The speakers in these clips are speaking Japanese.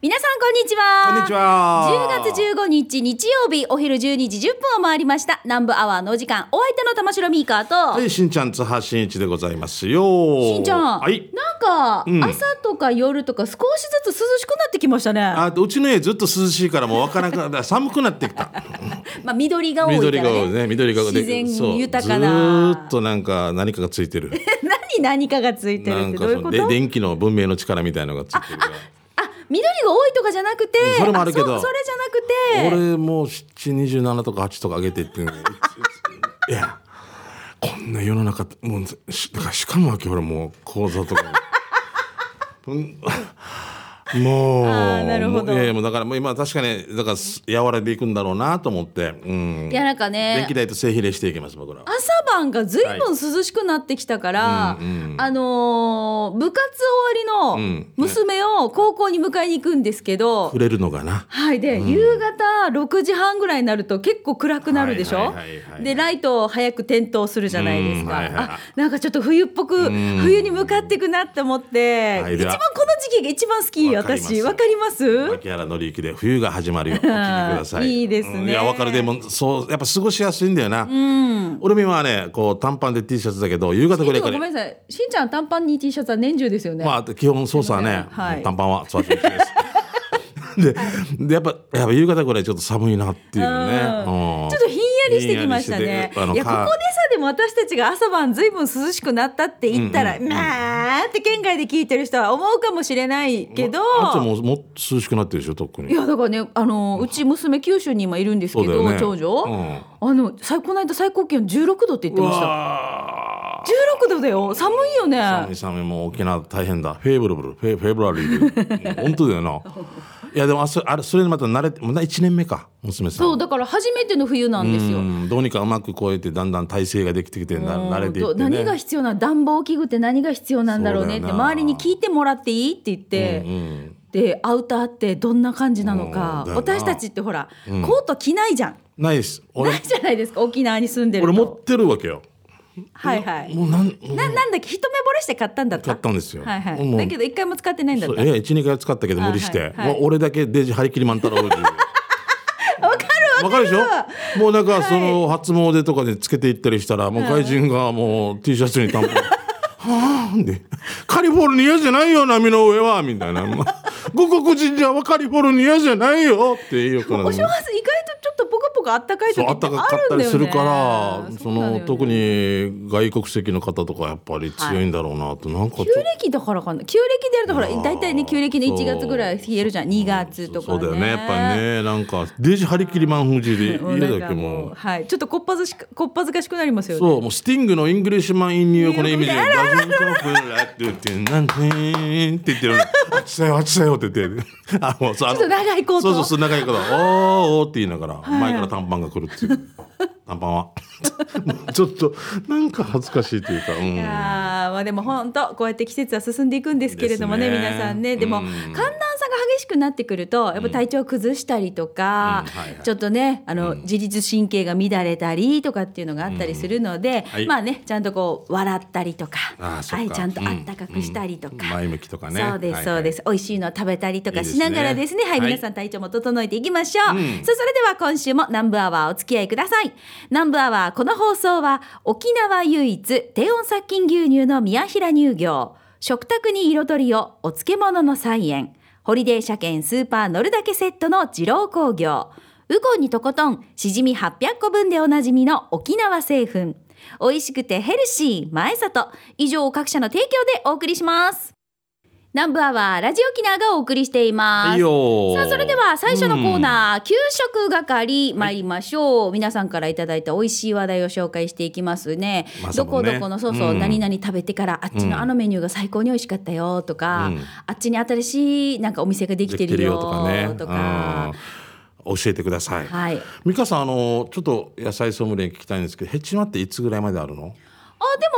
皆さんこんにちはこんにちは10月15日日曜日お昼12時10分を回りました南部アワーのお時間お相手の玉城ミーカーと、はい、しんちゃん津波しんいちでございますよ。しんちゃん、はい。なんか、ん朝とか夜とか少しずつ涼しくなってきましたねあ、うちの家ずっと涼しいからもうわからなくなった。寒くなってきた。まあ緑が多いからね緑が多いね。緑が多い自然豊かなずーっとなんか何かがついてる。何何かがついてるってどういうこと？で電気の文明の力みたいのがついてる。あ緑が多いとかじゃなくてそれもあるけど。そそれじゃなくて。俺もう7、27とか8とか上げてって。い いや、こんな世の中、もう、しだからしかもわけ俺もう講座とか。うんもうあーなるほど。いやいやもうだからもう今確かにだからす和らいでいくんだろうなと思って、うん、いやなんかね。電気代と性比例していきます僕らは。朝晩がずいぶん涼しくなってきたから、うんうん。あのー部活終わりのうん。娘を高校に迎えに行くんですけど、触れるのがな。はいで、夕方6時半ぐらいになると結構暗くなるでしょ、はいはいはいはいでライトを早く点灯するじゃないですか、うんはいはいあなんかちょっと冬っぽくん。冬に向かっていくなって思って、はい一番この時期が一番好きわかります私わかります？牧原紀之で冬が始まるよ。お聞きください。いいですね。うんいやわかる。でもそうやっぱ過ごしやすいんだよな、俺も今はねこう短パンで T シャツだけど夕方ぐらいからごめんなさい。しんちゃん短パンに T シャツは年中ですよね、まあ基本操作はね、はい。短パンはです。ででやっぱやっぱ夕方ぐらいちょっと寒いなっていうのね、うん。ちょっとひんやりしてきましたね。いやここでさでも私たちが朝晩ずいぶん涼しくなったって言ったら、まあって県外で聞いてる人は思うかもしれないけど。あっちはもうもっと涼しくなってるでしょ特に。いやだからねあのうち娘九州に今いるんですけど、ね。長女、うん。あの最この間最高気温16度って言ってうました。わ16度だよ。寒いよね。寒い寒いもう沖縄大変だ。フェーブルブル。フェフェーブラリー 本当だよないやでもあそあれそれにまた慣れてもう1年目か娘さん。そうだから初めての冬なんですよ。うんどうにかうまく越えてだんだん体勢ができてきてな慣れていって、ね、何が必要な暖房器具って何が必要なんだろうねって周りに聞いてもらっていいって言って、うんでアウターってどんな感じなのか。私たちってほら、コート着ないじゃん。ないです。俺ないじゃないですか沖縄に住んでると。俺持ってるわけよはいはい。もうなんななんだっけ？一目惚れして買ったんだった？買ったんですよ。はいはい。だけど一回も使ってないんだった。いや12回使ったけど無理して、はい俺だけデジ張り切りマンタロウジわかるわかる。でしょ？もうなんかその初詣とかでつけていったりしたらもう外人がもう T シャツに短パン。はあで。カリフォルニアじゃないよ波の上は。みたいな。五国神社はカリフォルニアじゃないよって言うから。お正月意外とちょっとポカポカあったかい時そうってあったかかったりするからその特にに外国籍の方とかやっぱり強いんだろうなと、なんか旧暦だからかな。旧暦でやるとほら大体ね旧暦の1月ぐらい冷えるじゃん。2月とかね。そうだよねやっぱりね。なんかデジ張り切りマン風で家だけもう。はい。ちょっとこっぱずしこっぱずかしくなりますよね。そうもうスティングのイングリッシュマン・イン・ニューヨークの。意味で「ダズンコープラって言って「なんてーん」って言ってるあっちだよあっちだよって言ってあもうそうあのちょっと長いコートそうそうそう長いコートおーおーって言いながら、前から短パンが来るっていう。短パンは。も うちょっとなんか恥ずかしいというか、うん、いやーまあでも本当こうやって季節は進んでいくんですけれどもねね。皆さんね。でもうん寒暖差が激しくなってくるとやっぱ体調崩したりとか、うんはいはい。ちょっとねあの、自律神経が乱れたりとかっていうのがあったりするので、はい。まあねちゃんとこう笑ったりとかあーそっか。はい、ちゃんとあったかくしたりとか。うん。前向きとかね。そうですはいそうです、美味しいのを食べたりとかしながらですね。はい、はい皆さん体調も整えていきましょう、うん。さあそれでは今週も南部アワーお付き合いください南部アワーこの放送は沖縄唯一低温殺菌牛乳の宮平乳業食卓に彩りをお漬物の菜園。ホリデー車検スーパー乗るだけセットの二郎工業。ウコンにとことんしじみ800個分でおなじみの沖縄製粉。美味しくてヘルシー前里。以上各社の提供でお送りします。南部アワーラジオ沖縄がお送りしています、はいさあそれでは最初のコーナー、給食係参りましょう、皆さんからいただいた美味しい話題を紹介していきますね,、どこまさもね。どこのそうそう、うん。何々食べてからあっちのあのメニューが最高に美味しかったよとか、うん。あっちに新しいなんかお店ができてるよとかとかね。うん。教えてください、はい。美香さんあのちょっと野菜ソムリエ聞きたいんですけどヘチマっていつぐらいまであるの？あで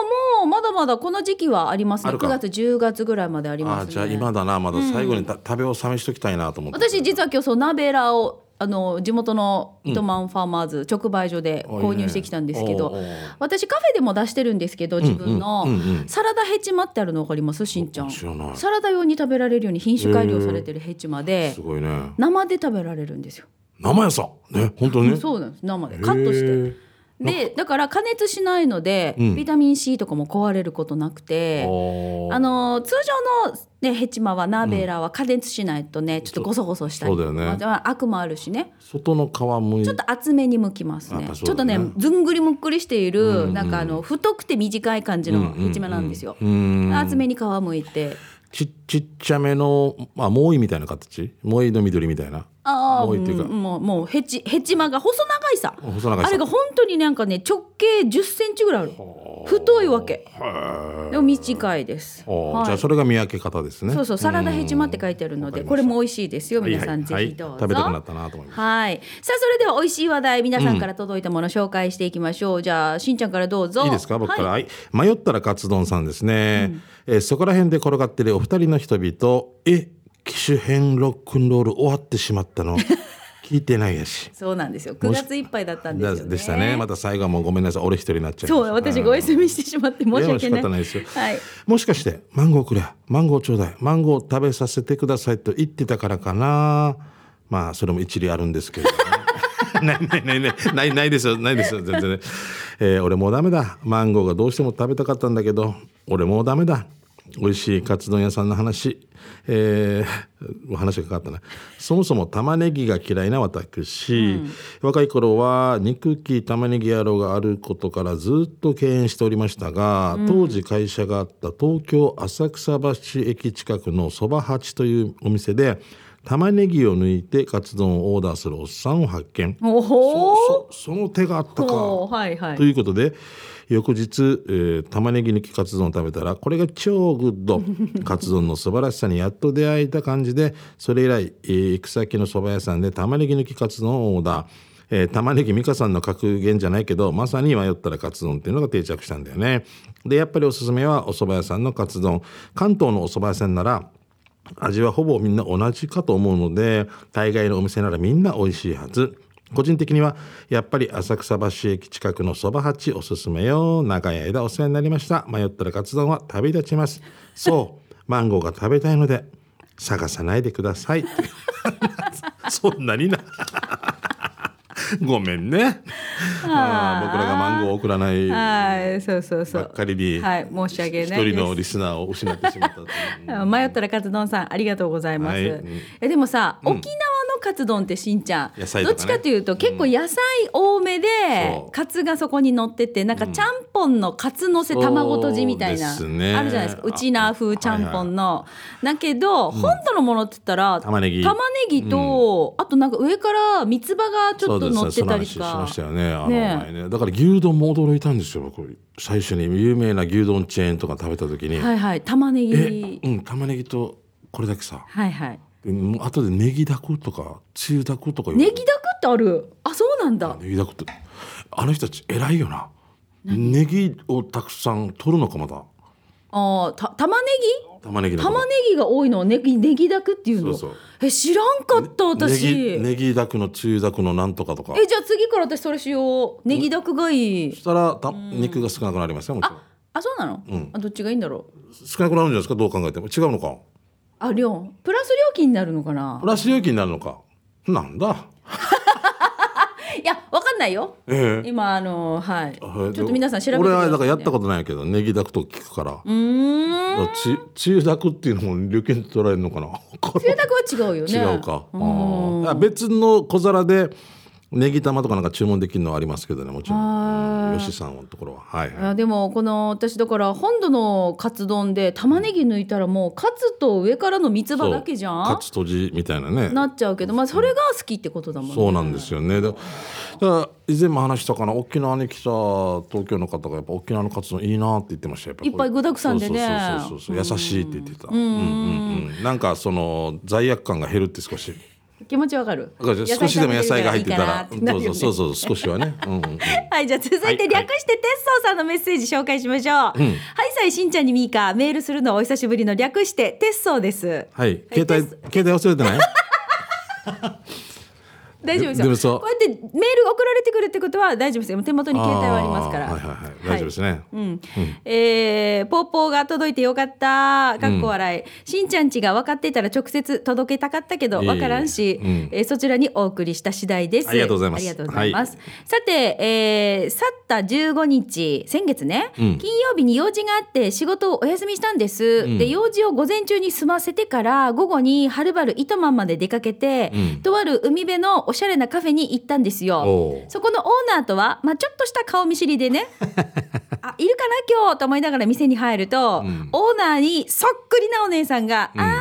ももうまだまだこの時期はありますね。あるか。9月10月ぐらいまでありますね。あじゃあ今だなまだ最後にた、食べ納めしときたいなと思って。私実は今日そうナベラをあの地元の糸満ファーマーズ直売所で購入してきたんですけど、おいいね。私カフェでも出してるんですけど自分の、うんうんうん。うんサラダヘチマってあるの分かります？しんちゃん。知らない。サラダ用に食べられるように品種改良されてるヘチマですごいね。生で食べられるんですよ、生野菜ね本当に？ねそうなんです。生で。カットしてでだから加熱しないので、うん。ビタミン C とかも壊れることなくて、あの通常の、ね、ヘチマはナーベーラーは加熱しないとね、ちょっとゴソゴソしたり。そうだよね。まあアクもあるしね。外の皮むいちょっと厚めに剥きますやっね。ちょっとねずんぐりむっくりしている、うんうん。なんかあの太くて短い感じのヘチマなんですよ、うん。厚めに皮むいて。ちちっちゃめのまあモイみたいな形？モイの緑みたいな？ああもうもうもうヘチヘチマが細長いさ。細長いさ。あれが本当になんかね直径1 0センチぐらいある。太いわけ。でも短いです、はい。じゃあそれが見分け方ですね。そうそうサラダヘチマって書いてあるのでこれも美味しいですよ皆さんぜはいはい。ひどうぞ、はい食べたくなったなと思います。はい。さあそれでは美味しい話題皆さんから届いたもの紹介していきましょう、じゃあしんちゃんからどうぞ。いいですか？僕から、はい。はい迷ったらカツ丼さんですね、えーそこら辺で転がってるお二人の人々え機種変ロックンロール終わってしまったの。聞いてないやし。そうなんですよ。9月いっぱいだったんですよね。でしたね。また最後はもうごめんなさい。俺一人になっちゃいましたそう私がお休みしてしまって申し訳ない。ないですよ。はい。もしかしてマンゴーくれ。マンゴーちょうだい。マンゴー食べさせてくださいと言ってたからかな。まあそれも一理あるんですけどねないないないない。ないないですよ。ないですよ。全然ね、えー俺もうダメだ。マンゴーがどうしても食べたかったんだけど俺もうダメだ美味しいカツ丼屋さんの話。えー、話がかかったな。そもそも玉ねぎが嫌いな私、若い頃は憎き玉ねぎ野郎があることからずっと敬遠しておりましたが、当時会社があった東京浅草橋駅近くのそば八というお店で玉ねぎを抜いてカツ丼をオーダーするおっさんを発見。そその手があったか。はいはい。ということで翌日、えー玉ねぎ抜きカツ丼を食べたらこれが超グッド。カツ丼の素晴らしさにやっと出会えた感じでそれ以来、えー行く先の蕎麦屋さんで玉ねぎ抜きカツ丼をオーダー、えー玉ねぎ美香さんの格言じゃないけどまさに迷ったらカツ丼っていうのが定着したんだよね。でやっぱりおすすめはお蕎麦屋さんのカツ丼。関東のお蕎麦屋さんなら味はほぼみんな同じかと思うので大概のお店ならみんな美味しいはず個人的にはやっぱり浅草橋駅近くのそば八おすすめよ。長い間お世話になりました。迷ったらカツ丼は旅立ちます。そう。マンゴーが食べたいので探さないでください。そんなにな。ごめんね。あー。僕らがマンゴーを送らないばはい。そうそうそう。っかりにはい。申し訳ない一人のリスナーを失ってしまった 迷ったらカツ丼さんありがとうございます。はい。うん。えでもさ、沖縄のカツ丼ってしんちゃん、ね。どっちかというと結構野菜多めで、そう。カツがそこに乗っててなんかちゃんぽんのカツのせ卵とじみたいな、そうですね。あるじゃないですか。うちな風ちゃんぽんの。だけど、本土のものって言ったら玉ねぎ。玉ねぎと、あとなんか上から三つ葉がちょっと乗ってたりとかしましたよねね。だから牛丼も驚いたんですよ僕最初に有名な牛丼チェーンとか食べた時に、はいはい。玉ねえぎうん玉ねぎとこれだけさ。はいはい。うん後でネギだくとかつゆだくとかネギだくってある。あそうなんだ。ネギだくってあの人たち偉いよな。ネギをたくさん取るのかまだ。あーた玉ねぎ？玉ねぎ玉ねぎが多いのをネギネギだくっていうの？そうそう。え知らんかった私、ネギネギだくのつゆだくのなんとかとか。えじゃあ次から私それしよう。ネギだくがいい。そしたらた肉が少なくなりますよもちろん。あそうなの、ん。あどっちがいいんだろう？少なくなるんじゃないですか？どう考えても。違うのか？あ量。プラス料金になるのかな？プラス料金になるのか。なんだ？いやわかんないよ。ええ。今あのはい。ちはいょっと皆さん調べてく俺はだからやったことないけどネギだくと聞くから。うーん。つつゆだくっていうのも料金取られるのかな？贅沢は違うよね。違うか。あ別の小皿でネギ玉とかなんか注文できるのはありますけどねもちろん。うん吉さんのところは。はいはい。あでもこの私だから本土のカツ丼で玉ねぎ抜いたらもうカツと上からの三つ葉だけじゃん？カツとじみたいなね。なっちゃうけどまあそれが好きってことだもんね。そうなんですよね。でだから以前も話したかな沖縄に来た東京の方がやっぱ沖縄のカツ丼いいなって言ってましたやっぱいっぱい具沢山でね。そうそうそうそう優しいって言ってた。うんうんうん。なんかその罪悪感が減るって少し気持ちわかる？少しでも野菜が入ってたら。野菜食べてるからいいかなってなるよね。そうそうそうそう少しはね。うんうんうん。はい、じゃあ続いて略して、テッソーさんのメッセージ紹介しましょう。はい、さいしんちゃんにみーか、メールするのお久しぶりの略して、テッソーです。はい。携帯携帯忘れてない？大丈夫ですよ。こうやってメール送られてくるってことは大丈夫ですよ。手元に携帯はありますから。はいはいはい。大丈夫ですね、うん。えーポーポーが届いてよかった。かっこ笑い、しんちゃんちが分かっていたら直接届けたかったけど分からんし、うん。えーそちらにお送りした次第です。ありがとうございます。ありがとうございます、さて、えー去った15日先月ね、うん。金曜日に用事があって仕事をお休みしたんです、うん。で用事を午前中に済ませてから午後にはるばる糸満まで出かけて、うん。とある海辺のおしゃれなカフェに行ったんですよ。そこのオーナーとは、まあ、ちょっとした顔見知りでね。あいるかな今日？と思いながら店に入ると、うん。オーナーにそっくりなお姉さんが「うん。ああ今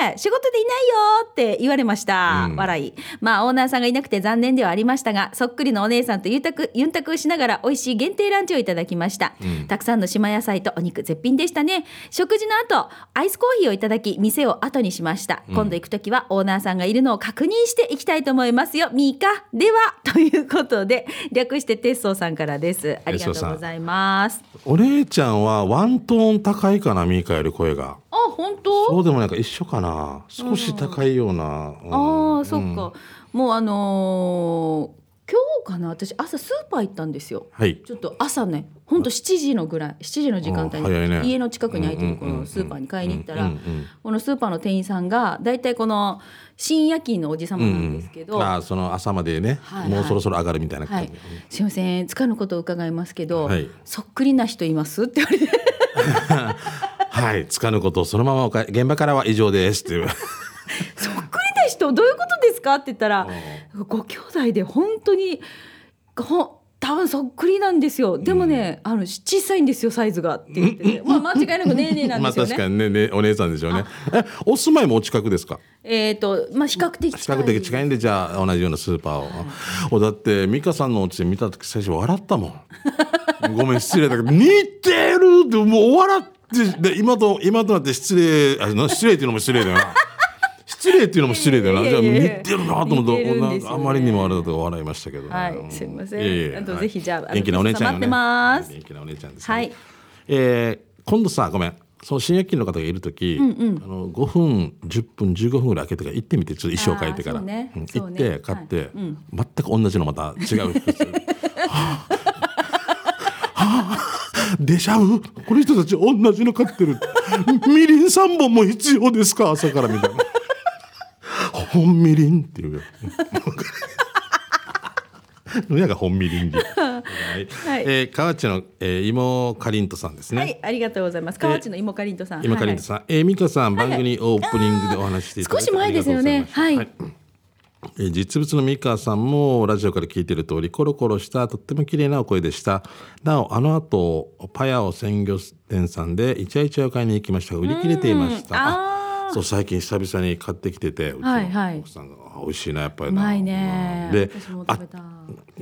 日はね仕事でいないよ」って言われました、うん。笑い。まあオーナーさんがいなくて残念ではありましたがそっくりのお姉さんとゆんたくゆんたくしながら美味しい限定ランチをいただきました、うん。たくさんの島野菜とお肉絶品でしたね。食事の後アイスコーヒーをいただき店を後にしました、今度行く時はオーナーさんがいるのを確認していきたいと思いますよ。ミーカでは。ということで略してテッソーさんからです。ありがとうございます。お姉ちゃんはワントーン高いかなミーカより声が。あ本当？そうでもなんか一緒かな。少し高いような、ああ、そっか。もうあのーかな？私朝スーパー行ったんですよ。はい。ちょっと朝ね、ほんと7時のぐらい、7時の時間帯あ早いね。に家の近くに空いてるこうんうんうんうんのスーパーに買いに行ったらうんうんうん、このスーパーの店員さんがだいたいこの深夜勤のおじ様なんですけど、あーその朝までね、はいもうそろそろ上がるみたいな感じ、はい、すいません、つかぬことを伺いますけど、はい。そっくりな人いますって言われて、はい、つかぬことをそのままおか現場からは以上ですっていう。そっくりな人どういうことですか？って言ったら、ご兄弟で本当にほ多分そっくりなんですよでもね、あの小さいんですよサイズがって言ってて、まあ間違いなくねえねえなんまあですよね。確かにねねお姉さんでしょうね。えお住まいもお近くですか？えっ、とまあ比較的比較的近いんでじゃあ同じようなスーパーを。おだって美香さんのお家で見た時最初笑ったもん。ごめん失礼だけど似てるってもう笑ってで今と今となって失礼あの失礼っていうのも失礼だよな。失礼っていうのも失礼だよな。じゃあいやいや。いや似てるなと思ってあまりにもあれだと笑いましたけど、ね。はい。すいません。いえいえあとはい。ぜひじゃああの元気なお姉ちゃんよね。待ってます。元気なお姉ちゃんです、ね。はい。えー今度さごめん。その新夜勤の方がいる時、あの5分10分15分ぐらい開けてから行ってみてちょっと衣装変えてから、ね。うん行って買って、はい。うん。全く同じのまた違う服。装はあはあデジャブこの人たち同じの買ってる。みりん3本も必要ですか？朝からみたいな本みりんっていうよ親 が本みりんで、はい。はい。えー河内の、えー、妹かりんとさんですね、はいありがとうございます。河内の芋かりんとさん。今かりんとさん、えー、美香さん、番組オープニングでお話ししていただいて少し前ですよね。ありがとうござまはい。えー実物の美香さんもラジオから聞いている通りコロコロしたとっても綺麗なお声でした。なおあの後パヤオ鮮魚店さんでイチャイチャを買いに行きましたが売り切れていました。あーそう最近久々に買ってきててうちのはいはい。奥さんが、あ美味しいなやっぱりうなまい。ね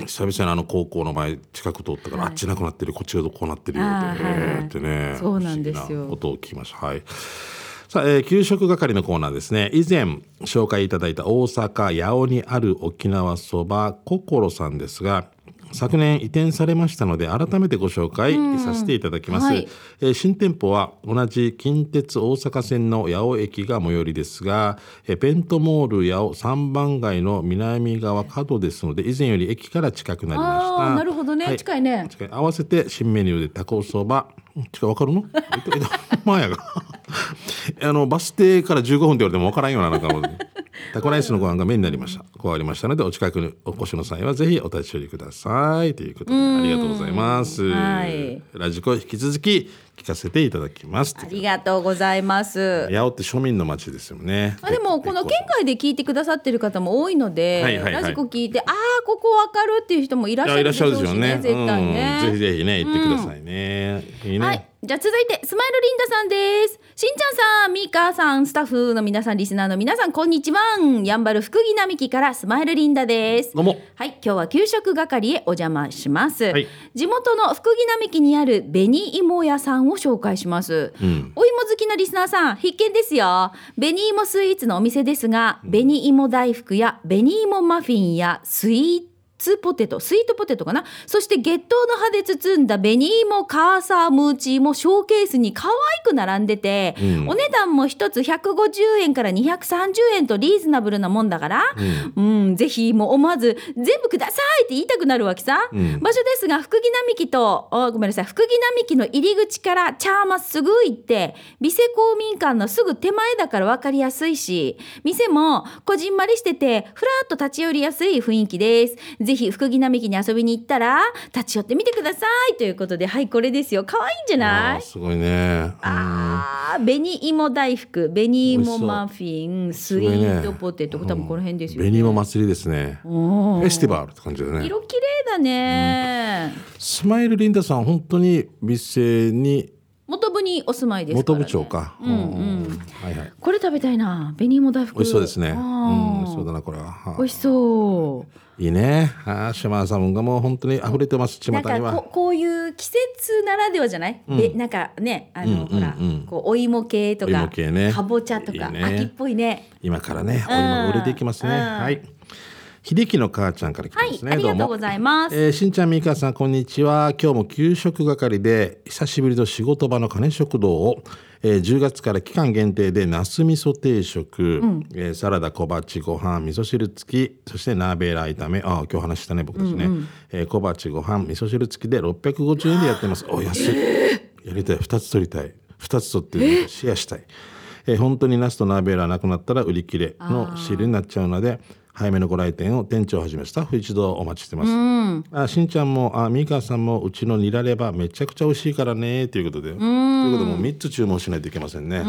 久々にあの高校の前近く通ったから、あっちなくなってるこっちがこうなってるよって,、はいはい。えーってねそうなんですよ。を聞きました。はいさあ、えー給食係のコーナーですね。以前紹介いただいた大阪八尾にある沖縄そば心さんですが昨年移転されましたので改めてご紹介させていただきます、はい。えー新店舗は同じ近鉄大阪線の八尾駅が最寄りですが、えーペントモール八尾三番街の南側角ですので以前より駅から近くなりました。なるほどね。近いね。近い。合わせて新メニューでタコそば。近い。わかるの？が あのバス停から15分って言われてもわからんようななんかもう タコライスのご飯が目になりました。加わりましたのでお近くにお越しの際はぜひお立ち寄りください。ということでありがとうございます、はい。ラジコ引き続き聞かせていただきます。ありがとうございます。八尾って庶民の町ですよね。あでもこの県外で聞いてくださってる方も多いので、はいはいはい。ラジコ聞いてああここわかるっていう人もいらっしゃるでしょうね絶対ね、うん、ぜひぜひね行ってくださいね、いいね、はい。じゃあ続いて、スマイルリンダさんです。しんちゃんさん、ミカさん、スタッフの皆さん、リスナーの皆さん、こんにちは。やんばる福木並木からスマイルリンダです。どうもはい、今日は給食係へお邪魔します。はい地元の福木並木にある紅芋屋さんを紹介します。うんお芋好きなリスナーさん、必見ですよ。紅芋スイーツのお店ですが、紅芋大福や紅芋マフィンやスイーツポテトスイートポテトかな？そして月桃の葉で包んだ紅芋カーサームーチもショーケースに可愛く並んでて、うん。お値段も1つ150円から230円とリーズナブルなもんだから、うん。ぜひもう思わず全部くださいって言いたくなるわけさ、うん。場所ですが福木並木とおごめんなさい。福木並木の入り口からチャーマすぐ行って美瀬公民館のすぐ手前だから分かりやすいし店もこじんまりしててふらっと立ち寄りやすい雰囲気です。ぜひ福木並木に遊びに行ったら立ち寄ってみてくださいということではいこれですよ。可愛いんじゃない？すごいね。あー紅芋大福紅芋マフィンスイートポテト、多分この辺ですよ、紅芋祭りですね。フェスティバルって感じだね。色綺麗だね、スマイルリンダさん本当に店に元部にお住まいですから、元ね、部長か。うんうんはいはい。これ食べたいな紅芋大福美味しそうですね。うあん、ー美味しそうだなこれは。は美味しそういいね。ああ、島田さんがもう本当に溢れてます。巷なんかにはこ。こういう季節ならではじゃない、でなんかねあの、うんうんうんほらこうお芋系とおかねかぼちゃとかいいね秋っぽいね今からね、お芋が売れていきますね。うんはい。秀樹の母ちゃんから来てはい、ますね。ありがとうございます、えーしんちゃんみーかさんこんにちは。今日も給食係で久しぶりの仕事場の金食堂を、えー10月から期間限定でナス味噌定食、えーサラダ小鉢ご飯味噌汁付きそしてナーベーラー炒め。ああ今日話したね僕たちね、えー小鉢ご飯味噌汁付きで650円でやってます。お安い。やりたい。2つ取りたい。2つ取ってシェアしたい、えー本当にナスとナーベーラーなくなったら売り切れの汁になっちゃうので早めのご来店を店長をはじめスタッフ一同お待ちしてます、あしんちゃんもあみーかさんもうちのニラレバめちゃくちゃ美味しいからねということで。ということでもう3つ注文しないといけませんね、ち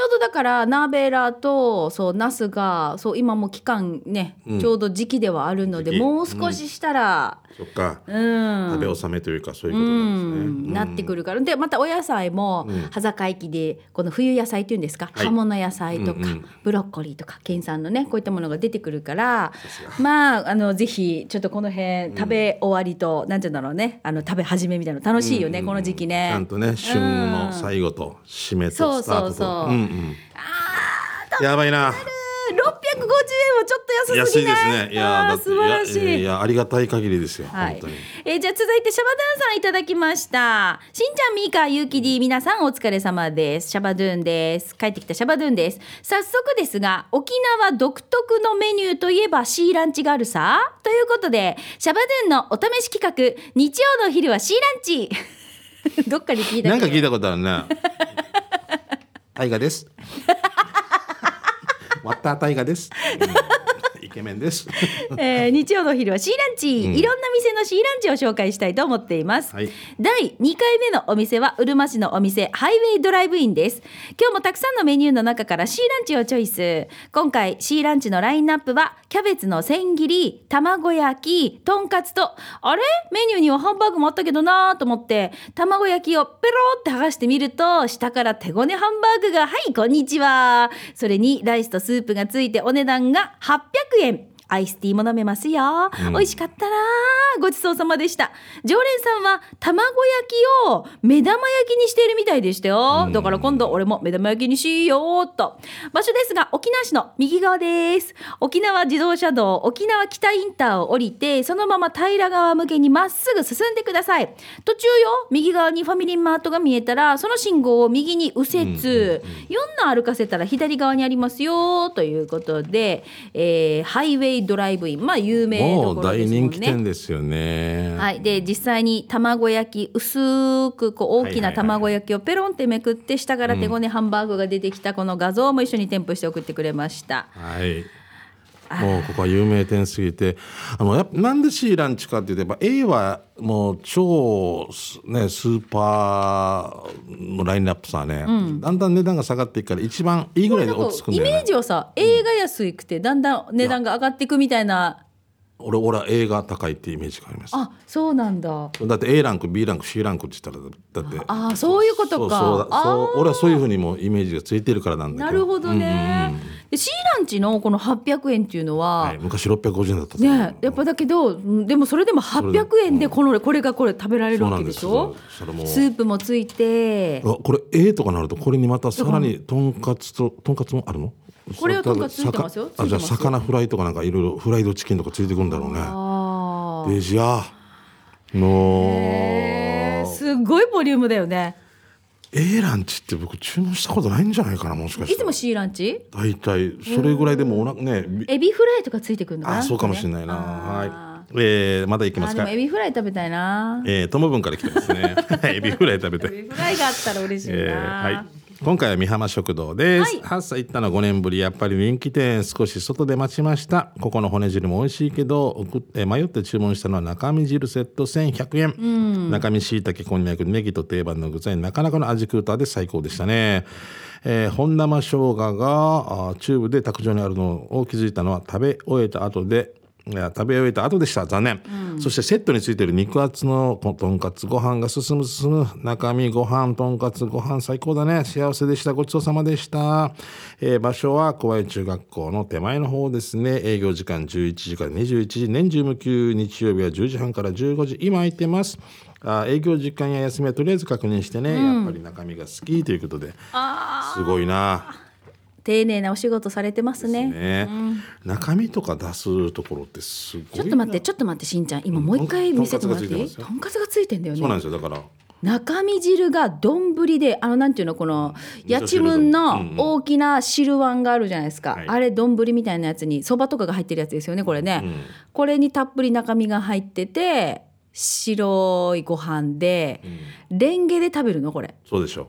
ょうどだからナーベーラーとそうナスがそう今も期間ね、ちょうど時期ではあるのでもう少ししたら、そっか、うん。食べ納めというかそういうことなんですね、なってくるから。でまたお野菜も端境期でこの冬野菜っていうんですか、はい。葉物野菜とか、うんうんブロッコリーとか県産のねこういったものが出てくるからまああのぜひちょっとこの辺食べ終わりと、なんて言うんだろうね。あの食べ始めみたいなの楽しいよね、この時期ね。ちゃんとね旬の最後と締めそうとスタートと。そうそうう。んうん。やばいな。650円はちょっと安すぎ安い？ないですね。いや素晴らしい。いやありがたい限りですよ、はい本当に、えーじゃあ続いてシャバドゥンさんいただきました。しんちゃんみーかゆうきり皆さんお疲れ様です。シャバドゥンです。帰ってきたシャバドゥンです。早速ですが沖縄独特のメニューといえばシーランチがあるさ？ということでシャバドゥンのお試し企画日曜のお昼はシーランチ。どっかで聞いたなんか聞いたたことあるな 大河です割った大河です、うん。イケメンです。えー日曜のお昼はシーランチ、いろんな店のシーランチを紹介したいと思っています、はい。第2回目のお店はうるま市のお店ハイウェイドライブインです。今日もたくさんのメニューの中からシーランチをチョイス。今回シーランチのラインナップはキャベツの千切り卵焼きとんかつとあれ？メニューにはハンバーグもあったけどなーと思って卵焼きをペローって剥がしてみると下から手ごねハンバーグがはいこんにちは。それにライスとスープがついてお値段が800円。アイスティーも飲めますよ、美味しかったな。ごちそうさまでした。常連さんは卵焼きを目玉焼きにしているみたいでしたよ、だから今度俺も目玉焼きにしようっと。場所ですが沖縄市の右側です。沖縄自動車道沖縄北インターを降りてそのまま平川向けにまっすぐ進んでください。途中よ右側にファミリーマートが見えたらその信号を右に右折、4の歩かせたら左側にありますよということで、えーハイウェイドライブイン。まあ有名どころですもんね。大人気店ですよね、はい、で実際に卵焼き薄くこう大きな卵焼きをペロンってめくって下から手ごねハンバーグが出てきたこの画像も一緒に添付して送ってくれました。はい。もうここは有名店すぎて。あのやっぱなんでシーランチかって言えば A はもう超すねスーパーのラインナップさね、だんだん値段が下がっていくから一番いいぐらいで落ち着くんだよね。イメージはさ、A が安くてだんだん値段が上がっていくみたいな俺俺は A が高いってイメージがあります。あそうなんだ。だって A ランク B ランク C ランクって言ったらだって。あそういうことか。そうそうあそう俺はそういうふうにもイメージがついてるからなんだけど。なるほどね、で C ランチのこの800円っていうのは、はい、昔650円だったねやっぱだけどうんでもそれでも800円でこのこれがこれ食べられるわけでしょ？そうなんでスープもついて。あこれ A とかなるとこれにまたさらにとんかつととんかつもあるの？これはとんかつついてますよ。あじゃあ魚フライとかなんかいろいろフライドチキンとかついてくるんだろうね。デジアのすごいボリュームだよね。A ランチって僕注文したことないんじゃないかなもしかしたらいつも C ランチ？大体それぐらいでもおなねびエビフライとかついてくるのかな？あそうかもしれないな、あはい。えー、まだ行きーますか。エビフライ食べたいな。えー、トムブンから来てますね。エビフライ食べて。エビフライがあったら嬉しいな、えーはい、今回は美浜食堂です、はい。8歳行ったの5年ぶりやっぱり人気店少し外で待ちました。ここの骨汁も美味しいけど送って迷って注文したのは中身汁セット1100円、中身しいたけこんにゃくネギと定番の具材なかなかの味クーターで最高でしたね。えー本生生姜がチューブで卓上にあるのを気づいたのは食べ終えた後でいや食べ終えた後でした。残念、そしてセットについてる肉厚のとんかつご飯が進む進む中身ご飯とんかつご飯最高だね。幸せでした。ごちそうさまでした、えー場所は小林中学校の手前の方ですね。営業時間11時から21時。年中無休日曜日は10時半から15時。今空いてます。あ営業時間や休みはとりあえず確認してね、やっぱり中身が好きということで。すごいな丁寧なお仕事されてますね。ね、中身とか出すところってすごいちょっと待ってちょっと待ってしんちゃん。今もう一回見せてもらっていい？とんかつがついてんだよそうなんねですよ。だから。中身汁が丼であのなんていうのこのやちむんうんのうん。大きな汁碗があるじゃないですか、はい。あれ丼みたいなやつにそばとかが入ってるやつですよねこれね、うんこれにたっぷり中身が入ってて白いご飯で、レンゲで食べるのこれ。そうでしょう。あ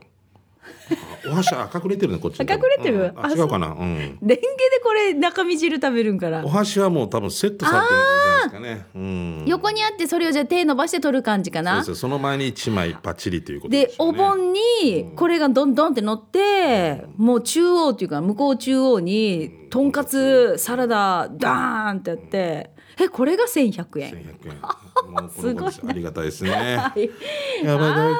お箸あ隠れてるねこっち隠れてる？うん。違うかな？う。ん。レンゲでこれ中身汁食べるんから。お箸はもう多分セットされてるんじゃないですかね。うん。横にあってそれをじゃあ手伸ばして取る感じかな。そうですよ。その前に一枚パッチリということでね。お盆にこれがどんどんって乗って、もう中央っていうか向こう中央にとんかつサラダダーンってやって。えこれが1100円。1100円。もうこのご時世ありがたいですね。はい。やばいやばい。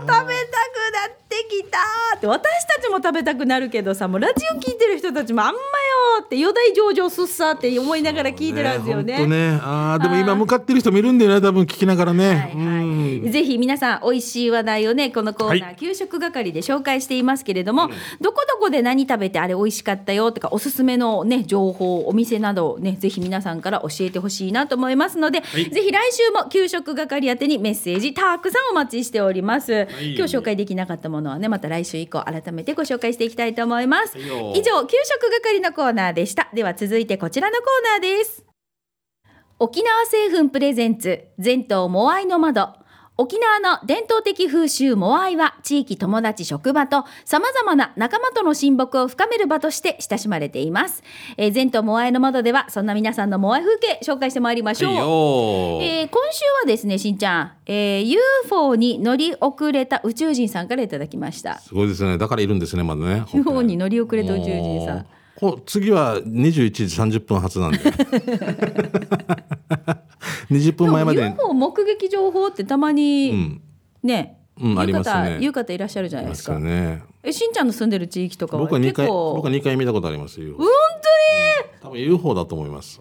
食べたくなってきたって。私たちも食べたくなるけどさもうラジオ聞いてる人たちもあんまよって余大上々すっさって思いながら聞いてるんですよね。ね。あーでも今向かってる人もいるんだよね多分聞きながらね、はいはい。うん。ぜひ皆さん美味しい話題をねこのコーナはー、給食係で紹介していますけれども、どこどこで何食べてあれ美味しかったよとかおすすめのね情報お店などをねぜひ皆さんから教えてほしいなと思いますので、い。ぜひ来週も給食係宛てにメッセージたくさんお待ちしております、い。今日紹介できなかったものはねまた来週以降改めてご紹介していきたいと思います、以上給食係のコーナーでした。では続いてこちらのコーナーです。沖縄製粉プレゼンツ全島モアイの窓沖縄の伝統的風習モアイは地域友達職場と様々な仲間との親睦を深める場として親しまれています、えー、全島モアイの窓ではそんな皆さんのモアイ風景紹介してまいりましょう、えー今週はですねしんちゃん、えー UFO に乗り遅れた宇宙人さんからいただきました。すごいですね。だからいるんですねまだね。UFO に乗り遅れた宇宙人さんもうこう次は21時30分発なんで。20分前まで。に UFO 目撃情報ってたまに、うん。ね、うんありますね。言う方いらっしゃるじゃないいますすでかよね。えしんちゃんの住んでる地域とかは僕は2回僕は2回見たことありますよ本多分 UFO だと思います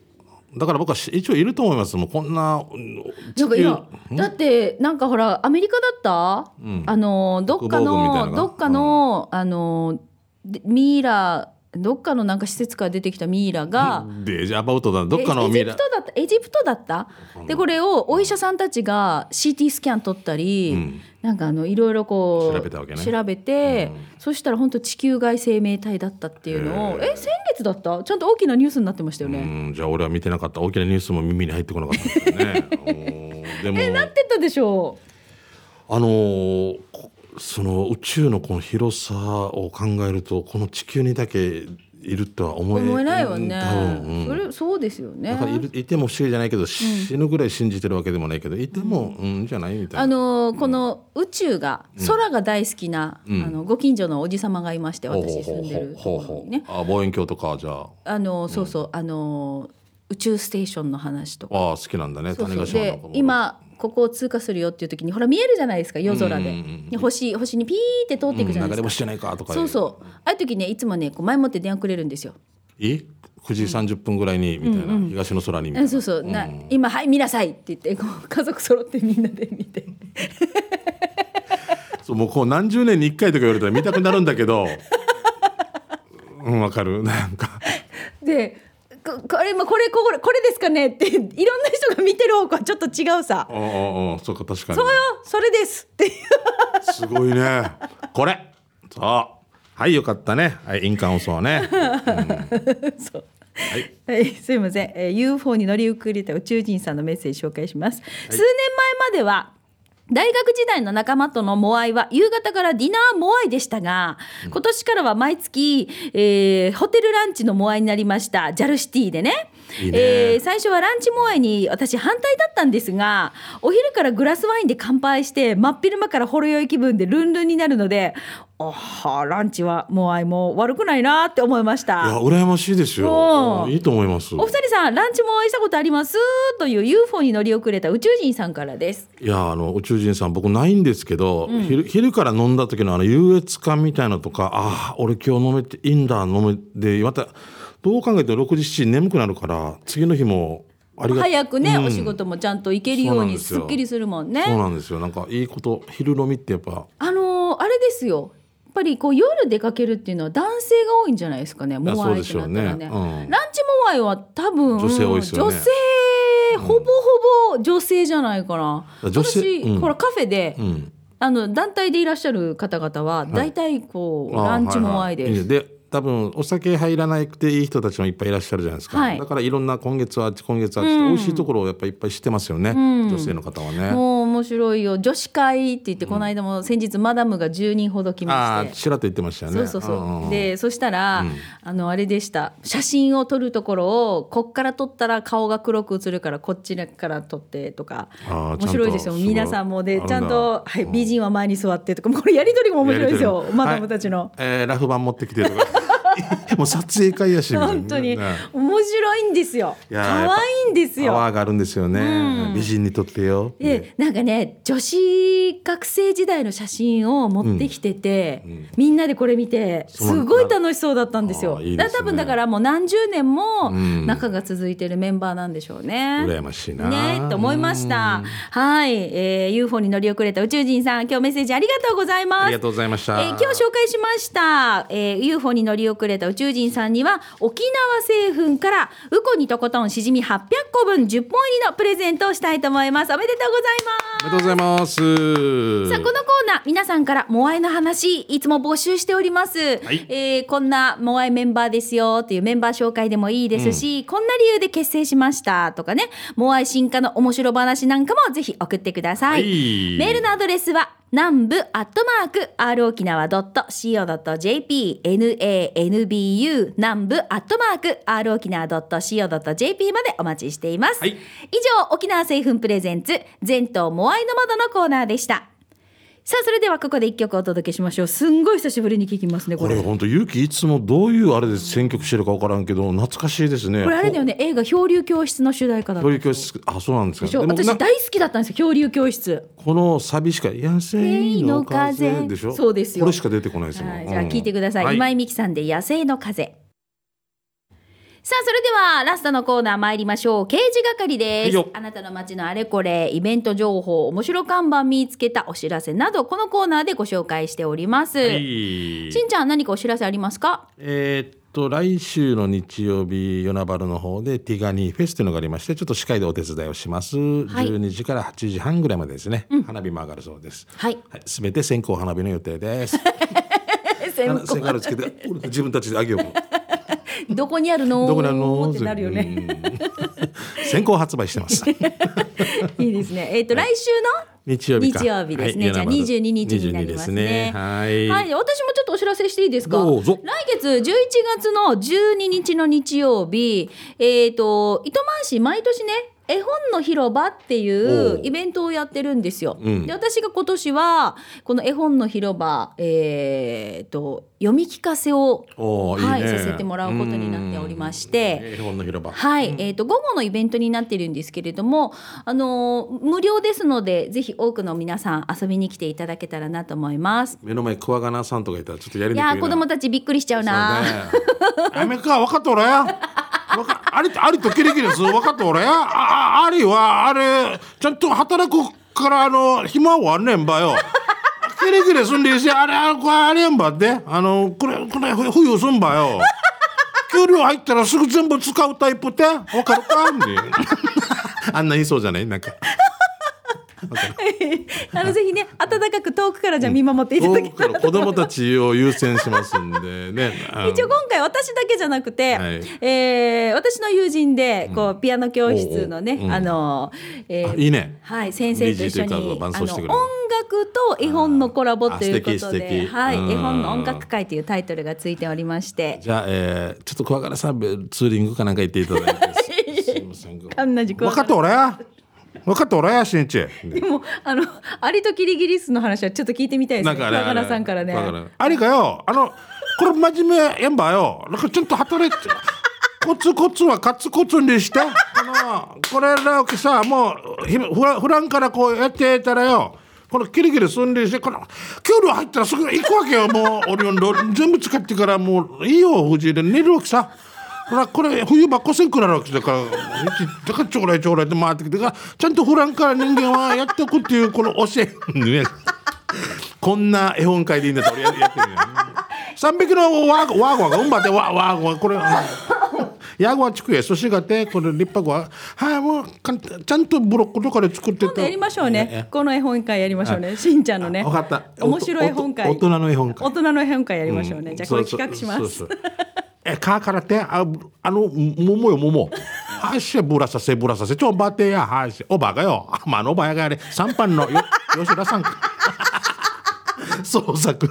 だから僕はし一応いると思いますもうこんなうん当になんかいや地球。だってなんかほらアメリカだった、うん。あのどっかのどっかの、あのでミイラどっかのなんか施設から出てきたミイラが、デジャバウトだどっかのミイラ。プトだったエジプトだった？でこれをお医者さんたちが CT スキャン取ったり、うん。なんかあのいろいろこう調べたわけね。調べてうん。そしたら本当地球外生命体だったっていうのをえ先月だった？ちゃんと大きなニュースになってましたよね。うん。じゃあ俺は見てなかった。大きなニュースも耳に入ってこなかったんですよね。でも。えなってたでしょあのーこその宇宙のこの広さを考えるとこの地球にだけいるとは思え思えないよね、うんそれそうですよね。だからいても不思議じゃないけど、死ぬぐらい信じてるわけでもないけどいてもうん、じゃないみたいな。あのーこの宇宙が空が大好きな、うん。あのご近所のおじ様がいまして私住んでるね。あ望遠鏡とかじゃあ。あのーそうそう、あのー宇宙ステーションの話とか。ああ好きなんだね種子島ので今ここを通過するよっていう時にほら見えるじゃないですか夜空で,、うんうんうんで星星にピーって通っていくじゃないですか、流れ星じゃないかとかそうそう。ああいう時ねいつもねこう前もって電話くれるんですよ。いい9時30分ぐらいにみたいな、東の空にみたいな。あそうそう、な今はい見なさいって言ってこう 家族揃ってみんなで見て。そうもうこう何十年に1回とか言われたら見たくなるんだけど。うんわかる。なんか。でここれもこれこれこれですかねっていろんな人が見てる方向はちょっと違うさ。ああああそうか確かにそうよそれですっていう。すごいね。これ。そう。はいよかったね。はい印鑑をそうね、うん。そう。はい。はい、すいません、えー UFO に乗り遅れた宇宙人さんのメッセージ紹介します、数年前までは大学時代の仲間とのモアイは夕方からディナーモアイでしたが、今年からは毎月、えーホテルランチのモアイになりました。ジャルシティでね。いいねえー最初はランチモアイに私反対だったんですが、お昼からグラスワインで乾杯して、真っ昼間からほろ酔い気分でルンルンになるので、あはランチはモアイも悪くないなって思いました。いや羨ましいですよ。うん。いいと思います。お二人さんランチもお会いしたことあります？という UFO に乗り遅れた宇宙人さんからです。いやあの宇宙人さん僕ないんですけど、昼昼から飲んだ時のあの優越感みたいなのとかああ俺今日飲めていいんだ飲めでまたどう考えても6時7時眠くなるから次の日もありが早くね、うん。お仕事もちゃんと行けるようにすっきりするもんね。そうなんですよ。なんかいいこと昼飲みってやっぱ。あのーあれですよ。やっぱりこう夜出かけるっていうのは男性が多いんじゃないですかね。モアイってなったらね。ね。うん。ランチモアイは多分女性多いですよね。女性ほぼほぼ女性じゃないかな。女性？私、うん。ほらカフェで、うん。あの団体でいらっしゃる方々は大体こう、あーランチモアイです。はいはいで多分お酒入らなくていい人たちもいっぱいいらっしゃるじゃないですか、はい。だからいろんな今月はあっち今月はあっち美味しいところをやっぱりいっぱい知ってますよね、女性の方はね。面白いよ女子会って言ってこの間も先日マダムが10人ほど来あまして。あちらっと言ってましたよね。そうそうそう、んんでそしたら、あのあれでした。写真を撮るところをこっから撮ったら顔が黒く映るからこっちから撮ってとか。面白いですよ。皆さんもでちゃんと、はい、美人は前に座ってとか。これやり取りも面白いですよ。マダムたちの。はい。えーラフ版持ってきてとか もう撮影会やし本当に。ね。面白いんですよ。可愛いんですよ。パワーがあるんですよね、美人にとってよ。でなんかね女子学生時代の写真を持ってきてて、みんなでこれ見てすごい楽しそうだったんですよ。いいですね。多分だからもう何十年もん。仲が続いてるメンバーなんでしょうね。羨ましいな。ねと思いました。はい、えー、UFO に乗り遅れた宇宙人さん今日メッセージありがとうございます。ありが。とうございました。えー今日紹介しました、えー UFO に乗り遅れた宇宙人さんには沖縄製粉からウコにとことんしじみ800個分10本入りのプレゼントをしたいと思います。おめでとうございます。おめでとうございます。さあこのコーナー皆さんからモアイの話いつも募集しております、い。えーこんなモアイメンバーですよっていうメンバー紹介でもいいですし、こんな理由で結成しましたとかねモアイ進化の面白話なんかもぜひ送ってください、はい。メールのアドレスは南部アットマーク r 沖縄 .co.jp nanbu 南部アットマーク r 沖縄 .co.jp までお待ちしています、はい。以上沖縄製粉プレゼンツ全島モアイの窓のコーナーでしたさあそれではここで一曲お届けしましょう。すんごい久しぶりに聞きますねこれ。本当勇気いつもどういうあれで選曲してるか分からんけど懐かしいですね。これあれだよね映画漂流教室の主題歌だった。教室あそうなんですか。私大好きだったんですよ漂流教室。このサビしか「野生の風」でしょ？そうですよ。これしか出てこないですもん、はい、じゃあ聞いてください、うん。今井美樹さんで野生の風さあそれではラストのコーナー参りましょう。刑事係です。あなたの街のあれこれイベント情報面白看板見つけたお知らせなどこのコーナーでご紹介しております、はい。しんちゃん何かお知らせありますか？えーっと来週の日曜日与那原の方でティガニーフェスというのがありましてちょっと司会でお手伝いをします、12時から8時半ぐらいまでですね、花火も上がるそうです。はい。はい、すべて線香花火の予定です。線香つけて、俺自分たちであげよう。どこにあるの？どこにあるの？ってなるよね。うん。線香発売してます。いいですね。えっ、と、来週の？日曜日か。日曜日ですね。はいじゃあ22日になりますね。はい。はい、私もちょっとお知らせしていいですか？来月11月の12日の日曜日、えっ、と、糸満市毎年ね、絵本の広場っていおううイベントをやってるんですよ。うんで私が今年はこの絵本の広場、えー、と読み聞かせを、おーいいい、させてもらうことになっておりまして。うん絵本の広場。はい、えっ、と午後のイベントになってるんですけれども、あのー無料ですのでぜひ多くの皆さん遊びに来ていただけたらなと思います。目の前クワガナさんとかいたらちょっとやりいにくいな。やー子供たちびっくりしちゃうな。そうね。やめか分かっとるありありとキリキリす。分かった俺。ああありはあれちゃんと働くからあの暇はあんねんばよ。キリキリすんでいいしあれあれこれあれやんばって。あのこれこれ冬すんばよ。給料入ったらすぐ全部使うタイプって？わかるか？ね。あんな言いそうじゃない？なんか。あのぜひね温かく遠くからじゃあ見守っていただきたい子供たちを優先しますんでね。一応今回私だけじゃなくて、はい。えー私の友人でこうピアノ教室のね、あの、えーあいいね。はい、先生と一緒に音楽と絵本のコラボということで、敵はい、うん。絵本の音楽会というタイトルがついておりまして、じゃあ、えー、ちょっと怖がらさんツーリングかなんか行っていただいて。す すいません。分かった俺分かった俺やしんち。でもあのアリとキリギリスの話はちょっと聞いてみたいですね。なんかね桑原さんからね。あれかよ。あのこれ真面目やんばよ。なんかちゃんと働いて。コツコツはカツコツにして。このこれらさもうひふら普段からこうやってたらよ。このキリキリすんでしてこの給料入ったらすぐ行くわけよ。もうオリオンド全部使ってからもういいよ藤井で。寝るわけさほらこれ冬場こせんくなるわけだからだからちょうだいちょうだいって回ってきてからちゃんと普段から人間はやっておくっていうこの教えねこんな絵本会でいいんだったら俺ややってるよ。三匹のワーゴワーゴがうんばってワワーゴこれ。ヤゴは地区へそしがてこれ立派ははいもうかんちゃんとブロックとかで作って今度やりましょうえね。この絵本会やりましょうね。しんちゃんのね。分かった面白い絵本会。お大人の絵本会大人の絵本会やりましょうね。うんじゃあこれ企画しますえカーからてああの桃よ桃。はしぶらさせぶらさせ。ちょばてや。はしおばがよ。まあのおばやがやれ。三班のよ 吉田さん。か創作。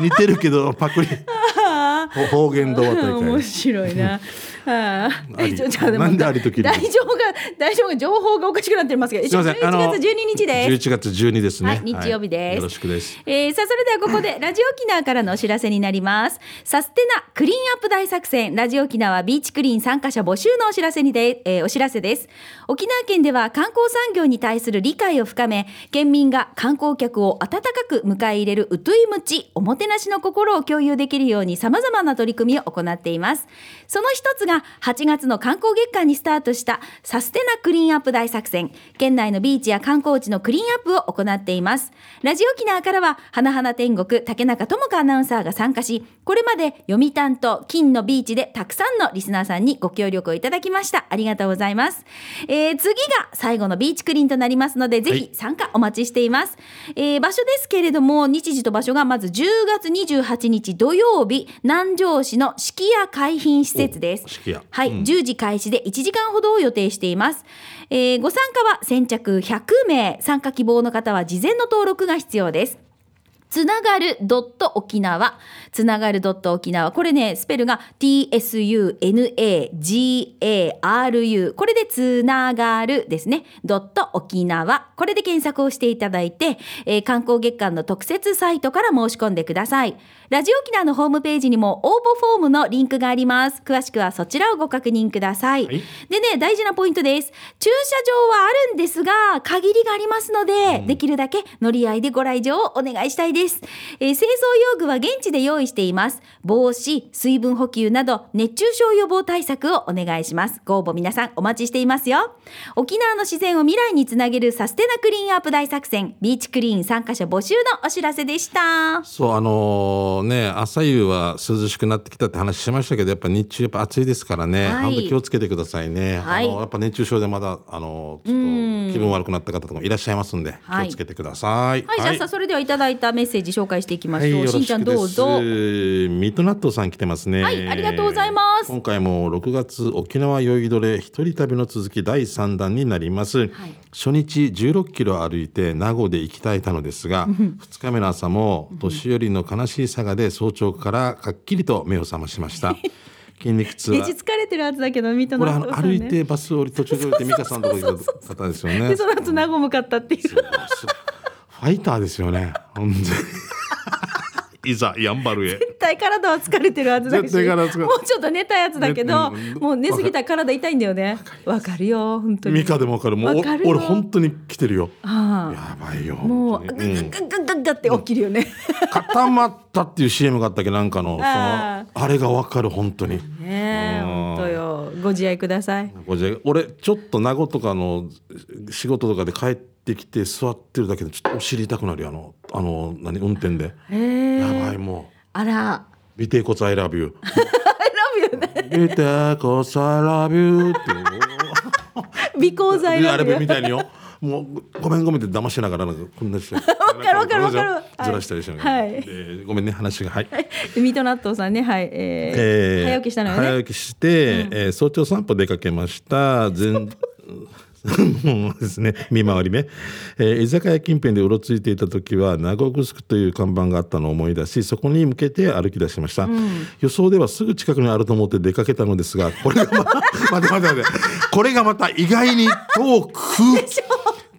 似てるけどパクリ。方言童話大面会白いな。あ ちょちょでもなんでありときり大丈夫が大丈夫が情報がおかしくなってますけど。すみませんあの11月12日です。11月12ですねはい、日曜日です。よろしくですえーさあ、それではここで、ラジオ沖縄からのお知らせになります。サステナクリーンアップ大作戦、ラジオ沖縄ビーチクリーン参加者募集のお知らせにで、えーお知らせです。沖縄県では観光産業に対する理解を深め、県民が観光客を温かく迎え入れるうといむち、おもてなしの心を共有できるように様々な取り組みを行っています。その一つが、8月の観光月間にスタートしたサステナクリーンアップ大作戦。県内のビーチや観光地のクリーンアップを行っています。ラジオ沖縄からは、花々天国、竹中智香アナウンサーが参加し、これまで読谷と金のビーチでたくさんのリスナーさんにご協力をいただきました。ありがとうございます。えー次が最後のビーチクリーンとなりますので、ぜひ参加お待ちしています。えー場所ですけれども、日時と場所がまず10月28日土曜日、南城市の式屋海浜施設です屋はい、うん10時開始で1時間ほどを予定しています。えーご参加は先着100名、参加希望の方は事前の登録が必要です。つながるドット沖縄。つながるドット沖縄。これね、スペルが t-s-u-n-a-g-a-r-u。これでつながるですね。ドット沖縄。これで検索をしていただいて、えー観光月間の特設サイトから申し込んでください。ラジオ沖縄のホームページにも応募フォームのリンクがあります。詳しくはそちらをご確認ください。はいでね、大事なポイントです。駐車場はあるんですが、限りがありますので、できるだけ乗り合いでご来場をお願いしたいです。えー清掃用具は現地で用意しています。帽子、水分補給など、熱中症予防対策をお願いします。ご応募皆さんお待ちしていますよ。沖縄の自然を未来につなげるサステナクリーンアップ大作戦、ビーチクリーン参加者募集のお知らせでした。そうあのーね朝夕は涼しくなってきたって話しましたけどやっぱ日中やっぱ暑いですからね、はい本当気をつけてくださいね、はいあのやっぱ熱中症でまだあのちょっと気分悪くなった方とかもいらっしゃいますんで、はい気をつけてくださいはい、じゃあそれではいただいたメッセージ紹介していきましょう。はい、しんちゃんどうぞ。ミッドナットさん来てますね。はいありがとうございます今回も6月沖縄酔いどれ一人旅の続き第3弾になります。初日16キロ歩いて名護で行きたいたのですが、2日目の朝も年寄りの悲しいさがで早朝からかっきりと目を覚ましました。筋肉痛は疲れてるはずだけど、ミトこれあのナね。歩いてバス降り途中で降りて美香さんとこ行った方ですよね。で、その後、名護向かったっていう。ファイターですよね。本当にいざやんばるへ。絶対体は疲れてるはずだし絶対体は疲れもうちょっと寝たやつだけど、ねうん。もう寝すぎたら体痛いんだよね。わかるよ本当に。ミカでもわかる。もう俺本当に来てるよ。あやばいよ。あもうガッガッガッガッガッって起きるよね、固まったっていう CM があったっけなんかのそのああれがわかる本当に。ね本当よ。ご自愛ください。これじゃ俺ちょっと名護とかの仕事とかで帰ってきて座ってるだけでちょっとお尻痛くなるよあのあの何運転で。やばいもあら。う尾てい骨 I love you。I love you 見てこさらびゅーって。尾行剤あれなんだよみたいによ。もうごめんごめんって騙しながらなんかこんなしてわかるわかるわかる。ずらしたりしながら、はい。でごめんね話が。はい。水戸納豆さんね。はい、えーえー早起きしたのよね。早起きして、えー早朝散歩出かけました。全 もうですね見回りね、えー居酒屋近辺でうろついていた時は名護グスクという看板があったのを思い出しそこに向けて歩き出しました、予想ではすぐ近くにあると思って出かけたのですがこれがまた 待って待て。これがまた意外に遠く。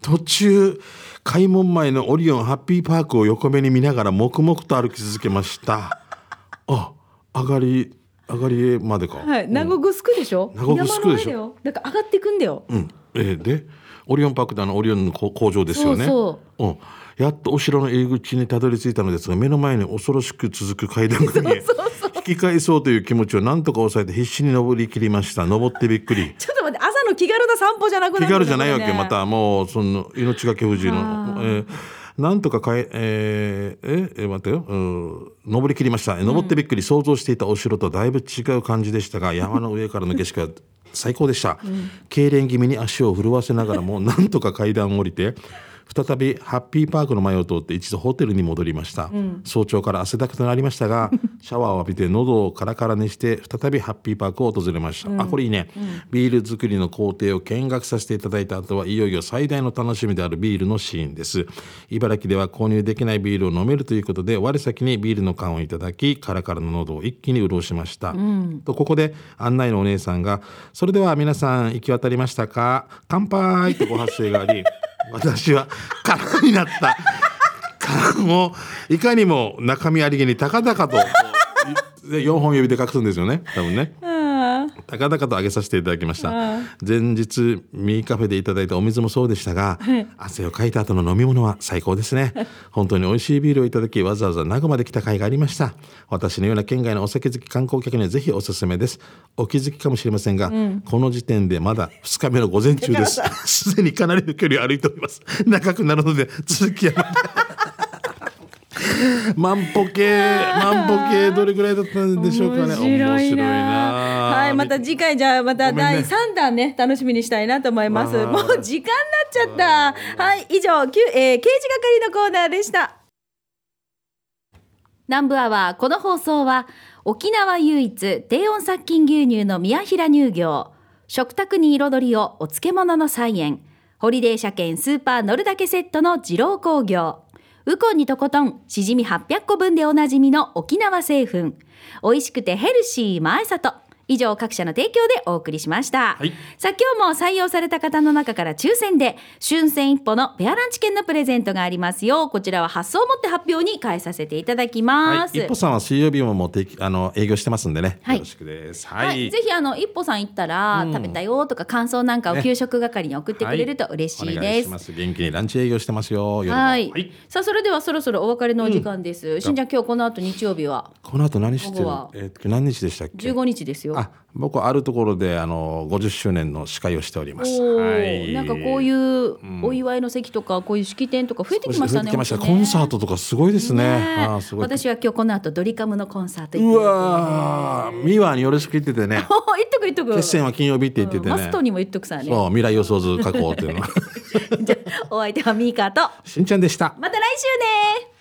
途中開門前のオリオンハッピーパークを横目に見ながら黙々と歩き続けました。あ上がり上がりまでか。はい、名護グスクでしょ？名護グスクでしょ。だから上がっていくんだよ。うん、えーでオリオンパークであのオリオンの工工場ですよね。そうう。ん、やっとお城の入り口にたどり着いたのですが目の前に恐ろしく続く階段が見え引き返そうという気持ちを何とか抑えて必死に登り切りました。登ってびっくり。ちょっと待って、朝の気軽な散歩じゃなくな気軽じゃないわけ、ま。たもうその命がけ不自由あ。の、えーなんとかかええーええ待ってよ、うん、登り切りました。登ってびっくり、想像していたお城とだいぶ違う感じでしたが 山の上からの景色は最高でした、痙攣気味に足を震わせながらも なんとか階段を降りて再びハッピーパークの前を通って一度ホテルに戻りました、早朝から汗だくとなりましたが シャワーを浴びて喉をカラカラにして再びハッピーパークを訪れました、あこれいいね、ビール作りの工程を見学させていただいた後はいよいよ最大の楽しみであるビールのシーンです。茨城では購入できないビールを飲めるということで我先にビールの缶をいただきカラカラの喉を一気に潤しました、とここで案内のお姉さんが「それでは皆さん行き渡りましたか？乾杯!」とご発声があり私は空になった。缶をいかにも中身ありげに高々と。で4本指で隠すんですよね。多分ね。高々と上げさせていただきました。前日ミーカフェでいただいたお水もそうでしたが汗をかいた後の飲み物は最高ですね。本当に美味しいビールをいただきわざわざ名護まで来た甲斐がありました。私のような県外のお酒好き観光客にはぜひおすすめです。お気づきかもしれませんが、この時点でまだ2日目の午前中ですすでにかなりの距離を歩いております長くなるので続きはまた 万歩計万歩計 どれぐらいだったんでしょうかね。面白いな。な。はい、また次回じゃあまた第三弾ね楽しみにしたいなと思います。もう時間になっちゃった。はい、以上、きゅえー、刑事係のコーナーでした。南部アワーこの放送は沖縄唯一低温殺菌牛乳の宮平乳業。食卓に彩りをお漬物の菜園。ホリデー車検スーパー乗るだけセットの二郎工業ウコンにとことんしじみ800個分でおなじみの沖縄製粉。美味しくてヘルシー前里以上各社の提供でお送りしました、はいさあ今日も採用された方の中から抽選で春戦一歩のペアランチ券のプレゼントがありますよこちらは発送をもって発表に変えさせていただきます、はい、一歩さんは水曜日ももう定期あの営業してますんでね、はいよろしくです。は、はいい。ぜひあの一歩さん行ったら、食べたよとか感想なんかをね給食係に送ってくれると嬉しいお願です。します。元気にランチ営業してますよ。はい、はい。さあそれではそろそろお別れのお時間です。しんちゃん今日この後日曜日は？この後何してる？午後は？えー何日でしたっけ？15日ですよ。あ、僕はあるところであの50周年の司会をしております。はい。なんかこういうお祝いの席とかこういう式典とか増えてきましたね。ねコンサートとかすごいですね。ねあーすごい。私は今日この後ドリカムのコンサートう行ってわー、ミワによろしく言っててね。言っとく言っとく。決戦は金曜日って言っててうんマストね。にも言っとくさね。そう未来予想図書こうっていうの。じゃあお相手はミーカーとしんちゃんでした。また来週ね。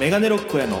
メガネロックへの